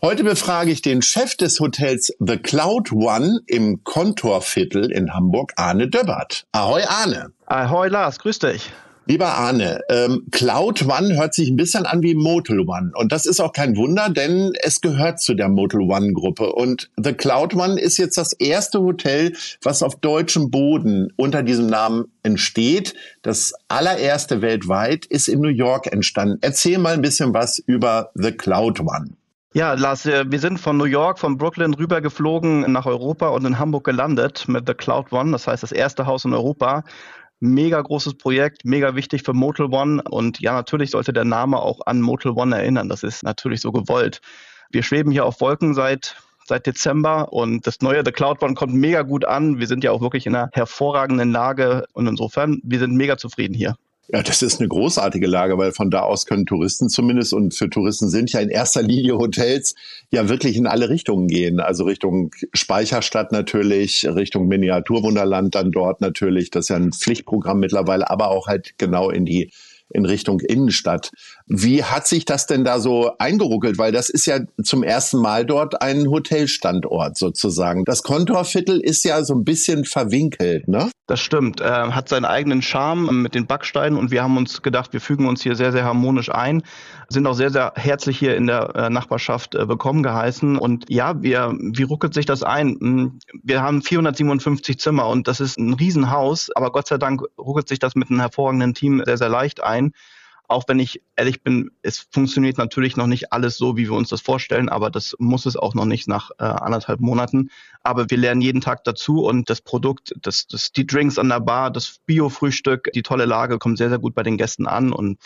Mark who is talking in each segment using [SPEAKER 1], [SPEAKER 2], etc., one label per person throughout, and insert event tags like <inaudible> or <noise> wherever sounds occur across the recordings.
[SPEAKER 1] Heute befrage ich den Chef des Hotels The Cloud One im Kontorviertel in Hamburg, Arne Döbbert. Ahoi Arne.
[SPEAKER 2] Ahoi Lars, grüß dich.
[SPEAKER 1] Lieber Arne, ähm, Cloud One hört sich ein bisschen an wie Motel One. Und das ist auch kein Wunder, denn es gehört zu der Motel One Gruppe. Und The Cloud One ist jetzt das erste Hotel, was auf deutschem Boden unter diesem Namen entsteht. Das allererste weltweit ist in New York entstanden. Erzähl mal ein bisschen was über The Cloud One.
[SPEAKER 2] Ja, Lars, äh, wir sind von New York, von Brooklyn rübergeflogen nach Europa und in Hamburg gelandet mit The Cloud One, das heißt das erste Haus in Europa. Mega großes Projekt, mega wichtig für Motel One und ja, natürlich sollte der Name auch an Motel One erinnern. Das ist natürlich so gewollt. Wir schweben hier auf Wolken seit seit Dezember und das neue The Cloud One kommt mega gut an. Wir sind ja auch wirklich in einer hervorragenden Lage und insofern, wir sind mega zufrieden hier.
[SPEAKER 1] Ja, das ist eine großartige Lage, weil von da aus können Touristen zumindest und für Touristen sind ja in erster Linie Hotels ja wirklich in alle Richtungen gehen. Also Richtung Speicherstadt natürlich, Richtung Miniaturwunderland dann dort natürlich. Das ist ja ein Pflichtprogramm mittlerweile, aber auch halt genau in die in Richtung Innenstadt. Wie hat sich das denn da so eingeruckelt? Weil das ist ja zum ersten Mal dort ein Hotelstandort sozusagen. Das Kontorviertel ist ja so ein bisschen verwinkelt, ne?
[SPEAKER 2] Das stimmt. Äh, hat seinen eigenen Charme mit den Backsteinen und wir haben uns gedacht, wir fügen uns hier sehr, sehr harmonisch ein, sind auch sehr, sehr herzlich hier in der äh, Nachbarschaft äh, willkommen geheißen. Und ja, wir, wie ruckelt sich das ein? Hm, wir haben 457 Zimmer und das ist ein Riesenhaus, aber Gott sei Dank ruckelt sich das mit einem hervorragenden Team sehr, sehr leicht ein. Auch wenn ich ehrlich bin, es funktioniert natürlich noch nicht alles so, wie wir uns das vorstellen, aber das muss es auch noch nicht nach äh, anderthalb Monaten. Aber wir lernen jeden Tag dazu und das Produkt, das, das, die Drinks an der Bar, das Bio-Frühstück, die tolle Lage kommt sehr, sehr gut bei den Gästen an und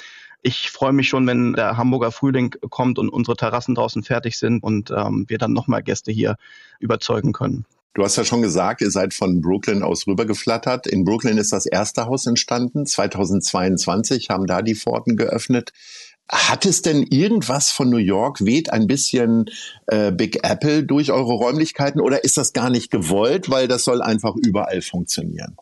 [SPEAKER 2] ich freue mich schon, wenn der Hamburger Frühling kommt und unsere Terrassen draußen fertig sind und ähm, wir dann nochmal Gäste hier überzeugen können.
[SPEAKER 1] Du hast ja schon gesagt, ihr seid von Brooklyn aus rübergeflattert. In Brooklyn ist das erste Haus entstanden. 2022 haben da die Pforten geöffnet. Hat es denn irgendwas von New York, weht ein bisschen äh, Big Apple durch eure Räumlichkeiten oder ist das gar nicht gewollt, weil das soll einfach überall funktionieren?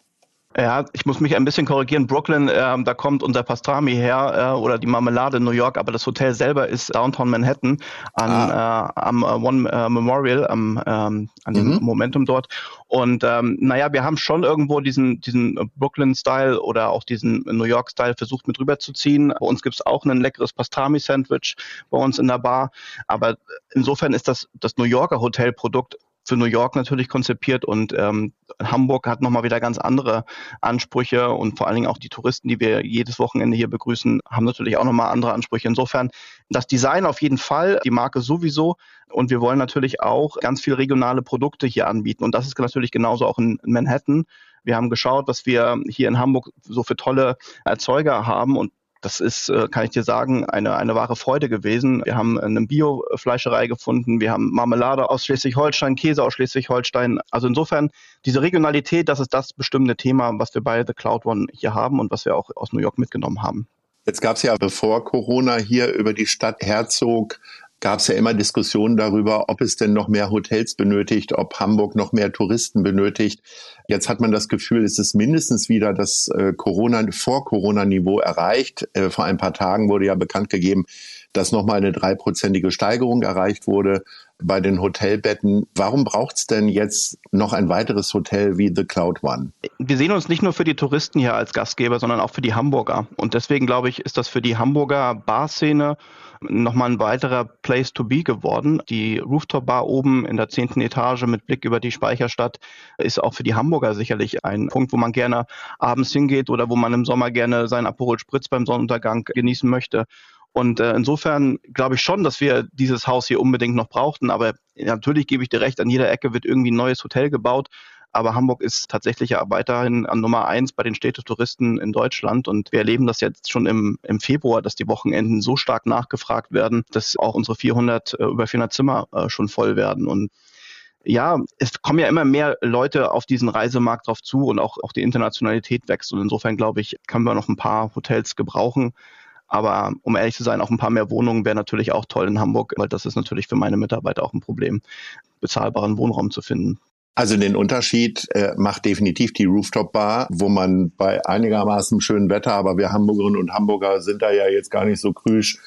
[SPEAKER 2] Ja, ich muss mich ein bisschen korrigieren. Brooklyn, äh, da kommt unser Pastrami her äh, oder die Marmelade in New York, aber das Hotel selber ist Downtown Manhattan an, ah. äh, am äh, One äh, Memorial, am, ähm, an dem mhm. Momentum dort. Und ähm, naja, wir haben schon irgendwo diesen, diesen Brooklyn-Style oder auch diesen New York-Style versucht mit rüberzuziehen. Bei uns gibt's auch ein leckeres Pastrami-Sandwich bei uns in der Bar. Aber insofern ist das das New Yorker Hotelprodukt für New York natürlich konzipiert und ähm, Hamburg hat nochmal wieder ganz andere Ansprüche und vor allen Dingen auch die Touristen, die wir jedes Wochenende hier begrüßen, haben natürlich auch nochmal andere Ansprüche. Insofern das Design auf jeden Fall, die Marke sowieso und wir wollen natürlich auch ganz viele regionale Produkte hier anbieten und das ist natürlich genauso auch in Manhattan. Wir haben geschaut, was wir hier in Hamburg so für tolle Erzeuger haben und das ist, äh, kann ich dir sagen, eine, eine wahre Freude gewesen. Wir haben eine Biofleischerei gefunden, wir haben Marmelade aus Schleswig-Holstein, Käse aus Schleswig-Holstein. Also insofern, diese Regionalität, das ist das bestimmte Thema, was wir bei The Cloud One hier haben und was wir auch aus New York mitgenommen haben.
[SPEAKER 1] Jetzt gab es ja bevor Corona hier über die Stadt Herzog gab es ja immer Diskussionen darüber, ob es denn noch mehr Hotels benötigt, ob Hamburg noch mehr Touristen benötigt. Jetzt hat man das Gefühl, es ist mindestens wieder das äh, Corona vor Corona-Niveau erreicht. Äh, vor ein paar Tagen wurde ja bekannt gegeben, dass nochmal eine dreiprozentige Steigerung erreicht wurde bei den Hotelbetten. Warum braucht es denn jetzt noch ein weiteres Hotel wie The Cloud One?
[SPEAKER 2] Wir sehen uns nicht nur für die Touristen hier als Gastgeber, sondern auch für die Hamburger. Und deswegen glaube ich, ist das für die Hamburger Barszene nochmal ein weiterer Place to be geworden. Die Rooftop-Bar oben in der zehnten Etage mit Blick über die Speicherstadt ist auch für die Hamburger sicherlich ein Punkt, wo man gerne abends hingeht oder wo man im Sommer gerne seinen Aperol Spritz beim Sonnenuntergang genießen möchte. Und äh, insofern glaube ich schon, dass wir dieses Haus hier unbedingt noch brauchten. Aber natürlich gebe ich dir recht, an jeder Ecke wird irgendwie ein neues Hotel gebaut. Aber Hamburg ist tatsächlich ja weiterhin an Nummer eins bei den Städtetouristen in Deutschland. Und wir erleben das jetzt schon im, im Februar, dass die Wochenenden so stark nachgefragt werden, dass auch unsere 400, äh, über 400 Zimmer äh, schon voll werden. Und ja, es kommen ja immer mehr Leute auf diesen Reisemarkt drauf zu und auch, auch die Internationalität wächst. Und insofern glaube ich, können wir noch ein paar Hotels gebrauchen. Aber um ehrlich zu sein, auch ein paar mehr Wohnungen wäre natürlich auch toll in Hamburg, weil das ist natürlich für meine Mitarbeiter auch ein Problem, bezahlbaren Wohnraum zu finden.
[SPEAKER 1] Also den Unterschied äh, macht definitiv die Rooftop-Bar, wo man bei einigermaßen schönem Wetter, aber wir Hamburgerinnen und Hamburger sind da ja jetzt gar nicht so krüsch.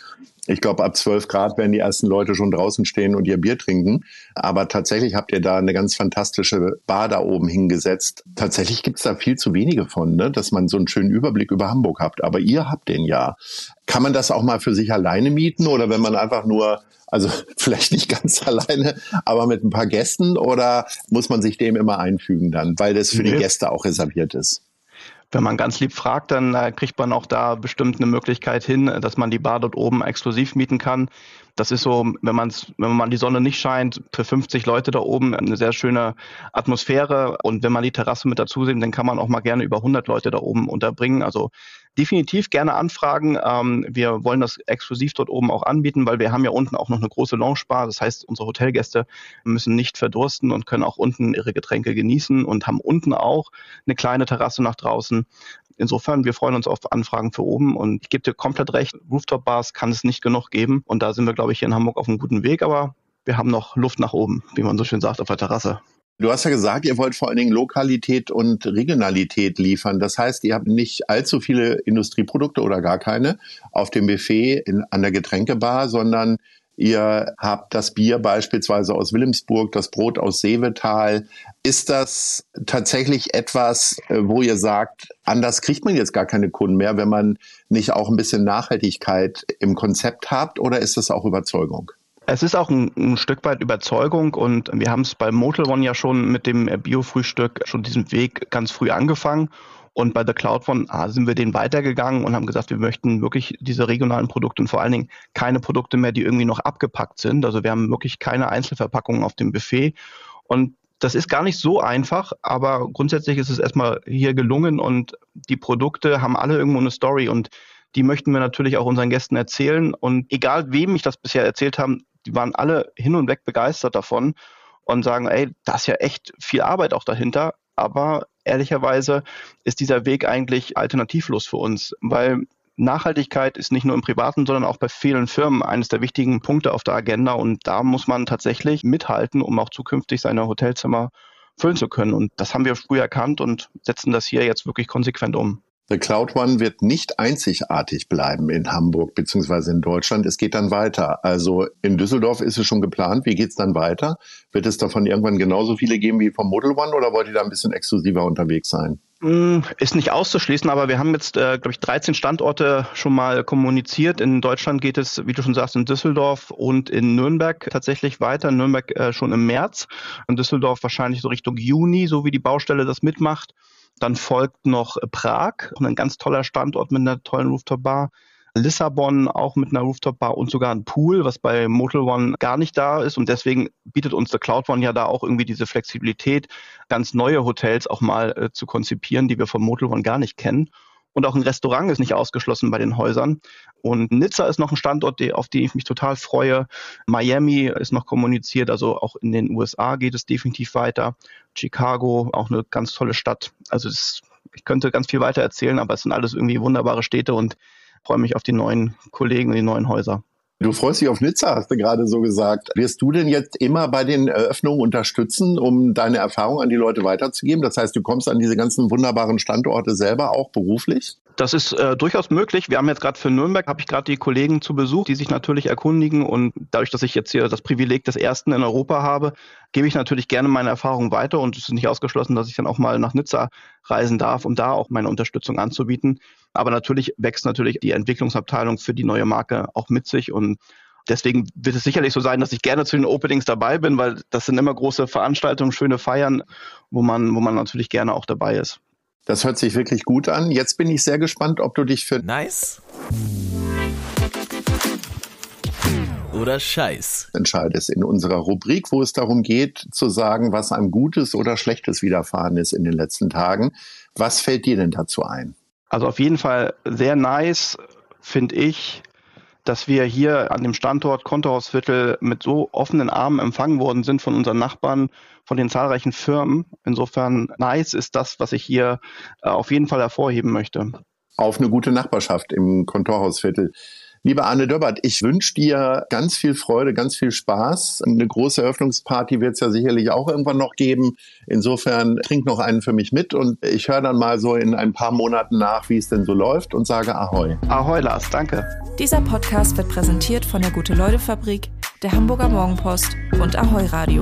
[SPEAKER 1] Ich glaube, ab 12 Grad werden die ersten Leute schon draußen stehen und ihr Bier trinken. Aber tatsächlich habt ihr da eine ganz fantastische Bar da oben hingesetzt. Tatsächlich gibt's da viel zu wenige von, ne? dass man so einen schönen Überblick über Hamburg habt. Aber ihr habt den ja. Kann man das auch mal für sich alleine mieten oder wenn man einfach nur also <laughs> vielleicht nicht ganz alleine, aber mit ein paar Gästen oder muss man sich dem immer einfügen dann, weil das für die Gäste auch reserviert ist?
[SPEAKER 2] Wenn man ganz lieb fragt, dann äh, kriegt man auch da bestimmt eine Möglichkeit hin, dass man die Bar dort oben exklusiv mieten kann. Das ist so, wenn man wenn man die Sonne nicht scheint, für 50 Leute da oben eine sehr schöne Atmosphäre. Und wenn man die Terrasse mit dazu sieht, dann kann man auch mal gerne über 100 Leute da oben unterbringen. Also definitiv gerne anfragen. Ähm, wir wollen das exklusiv dort oben auch anbieten, weil wir haben ja unten auch noch eine große Lounge-Bar. Das heißt, unsere Hotelgäste müssen nicht verdursten und können auch unten ihre Getränke genießen und haben unten auch eine kleine Terrasse nach draußen. Insofern, wir freuen uns auf Anfragen für oben und ich gebe dir komplett recht, Rooftop-Bars kann es nicht genug geben und da sind wir, glaube ich, hier in Hamburg auf einem guten Weg, aber wir haben noch Luft nach oben, wie man so schön sagt, auf der Terrasse.
[SPEAKER 1] Du hast ja gesagt, ihr wollt vor allen Dingen Lokalität und Regionalität liefern. Das heißt, ihr habt nicht allzu viele Industrieprodukte oder gar keine auf dem Buffet in, an der Getränkebar, sondern Ihr habt das Bier beispielsweise aus Wilhelmsburg, das Brot aus Seevetal. Ist das tatsächlich etwas, äh, wo ihr sagt, anders kriegt man jetzt gar keine Kunden mehr, wenn man nicht auch ein bisschen Nachhaltigkeit im Konzept habt oder ist das auch Überzeugung?
[SPEAKER 2] Es ist auch ein, ein, Stück weit Überzeugung und wir haben es bei Motel One ja schon mit dem Bio-Frühstück schon diesen Weg ganz früh angefangen und bei The Cloud One ah, sind wir den weitergegangen und haben gesagt, wir möchten wirklich diese regionalen Produkte und vor allen Dingen keine Produkte mehr, die irgendwie noch abgepackt sind. Also wir haben wirklich keine Einzelverpackungen auf dem Buffet. Und das ist gar nicht so einfach, aber grundsätzlich ist es erstmal hier gelungen und die Produkte haben alle irgendwo eine Story und die möchten wir natürlich auch unseren Gästen erzählen. Und egal wem ich das bisher erzählt haben, die waren alle hin und weg begeistert davon und sagen, ey, da ist ja echt viel Arbeit auch dahinter. Aber ehrlicherweise ist dieser Weg eigentlich alternativlos für uns, weil Nachhaltigkeit ist nicht nur im Privaten, sondern auch bei vielen Firmen eines der wichtigen Punkte auf der Agenda. Und da muss man tatsächlich mithalten, um auch zukünftig seine Hotelzimmer füllen zu können. Und das haben wir früh erkannt und setzen das hier jetzt wirklich konsequent um.
[SPEAKER 1] The Cloud One wird nicht einzigartig bleiben in Hamburg beziehungsweise in Deutschland. Es geht dann weiter. Also in Düsseldorf ist es schon geplant. Wie geht es dann weiter? Wird es davon irgendwann genauso viele geben wie vom Model One oder wollt ihr da ein bisschen exklusiver unterwegs sein?
[SPEAKER 2] Mm, ist nicht auszuschließen, aber wir haben jetzt, äh, glaube ich, 13 Standorte schon mal kommuniziert. In Deutschland geht es, wie du schon sagst, in Düsseldorf und in Nürnberg tatsächlich weiter. In Nürnberg äh, schon im März, in Düsseldorf wahrscheinlich so Richtung Juni, so wie die Baustelle das mitmacht. Dann folgt noch Prag, ein ganz toller Standort mit einer tollen Rooftop-Bar. Lissabon auch mit einer Rooftop-Bar und sogar ein Pool, was bei Motel One gar nicht da ist. Und deswegen bietet uns der Cloud One ja da auch irgendwie diese Flexibilität, ganz neue Hotels auch mal äh, zu konzipieren, die wir von Motel One gar nicht kennen. Und auch ein Restaurant ist nicht ausgeschlossen bei den Häusern. Und Nizza ist noch ein Standort, auf den ich mich total freue. Miami ist noch kommuniziert, also auch in den USA geht es definitiv weiter. Chicago, auch eine ganz tolle Stadt. Also das, ich könnte ganz viel weiter erzählen, aber es sind alles irgendwie wunderbare Städte und freue mich auf die neuen Kollegen und die neuen Häuser.
[SPEAKER 1] Du freust dich auf Nizza, hast du gerade so gesagt. Wirst du denn jetzt immer bei den Eröffnungen unterstützen, um deine Erfahrung an die Leute weiterzugeben? Das heißt, du kommst an diese ganzen wunderbaren Standorte selber auch beruflich?
[SPEAKER 2] Das ist äh, durchaus möglich. Wir haben jetzt gerade für Nürnberg, habe ich gerade die Kollegen zu Besuch, die sich natürlich erkundigen. Und dadurch, dass ich jetzt hier das Privileg des Ersten in Europa habe, gebe ich natürlich gerne meine Erfahrung weiter. Und es ist nicht ausgeschlossen, dass ich dann auch mal nach Nizza reisen darf, um da auch meine Unterstützung anzubieten. Aber natürlich wächst natürlich die Entwicklungsabteilung für die neue Marke auch mit sich und Deswegen wird es sicherlich so sein, dass ich gerne zu den Openings dabei bin, weil das sind immer große Veranstaltungen, schöne Feiern, wo man, wo man natürlich gerne auch dabei ist.
[SPEAKER 1] Das hört sich wirklich gut an. Jetzt bin ich sehr gespannt, ob du dich für
[SPEAKER 3] nice oder Scheiß
[SPEAKER 1] entscheidest in unserer Rubrik, wo es darum geht, zu sagen, was einem Gutes oder Schlechtes widerfahren ist in den letzten Tagen. Was fällt dir denn dazu ein?
[SPEAKER 2] Also auf jeden Fall sehr nice, finde ich, dass wir hier an dem Standort Kontohausviertel mit so offenen Armen empfangen worden sind von unseren Nachbarn, von den zahlreichen Firmen. Insofern nice ist das, was ich hier äh, auf jeden Fall hervorheben möchte.
[SPEAKER 1] Auf eine gute Nachbarschaft im Kontorhausviertel. Lieber Arne Döbbert, ich wünsche dir ganz viel Freude, ganz viel Spaß. Eine große Eröffnungsparty wird es ja sicherlich auch irgendwann noch geben. Insofern trink noch einen für mich mit und ich höre dann mal so in ein paar Monaten nach, wie es denn so läuft und sage Ahoi.
[SPEAKER 2] Ahoi, Lars, danke.
[SPEAKER 4] Dieser Podcast wird präsentiert von der Gute-Leute-Fabrik, der Hamburger Morgenpost und Ahoi Radio.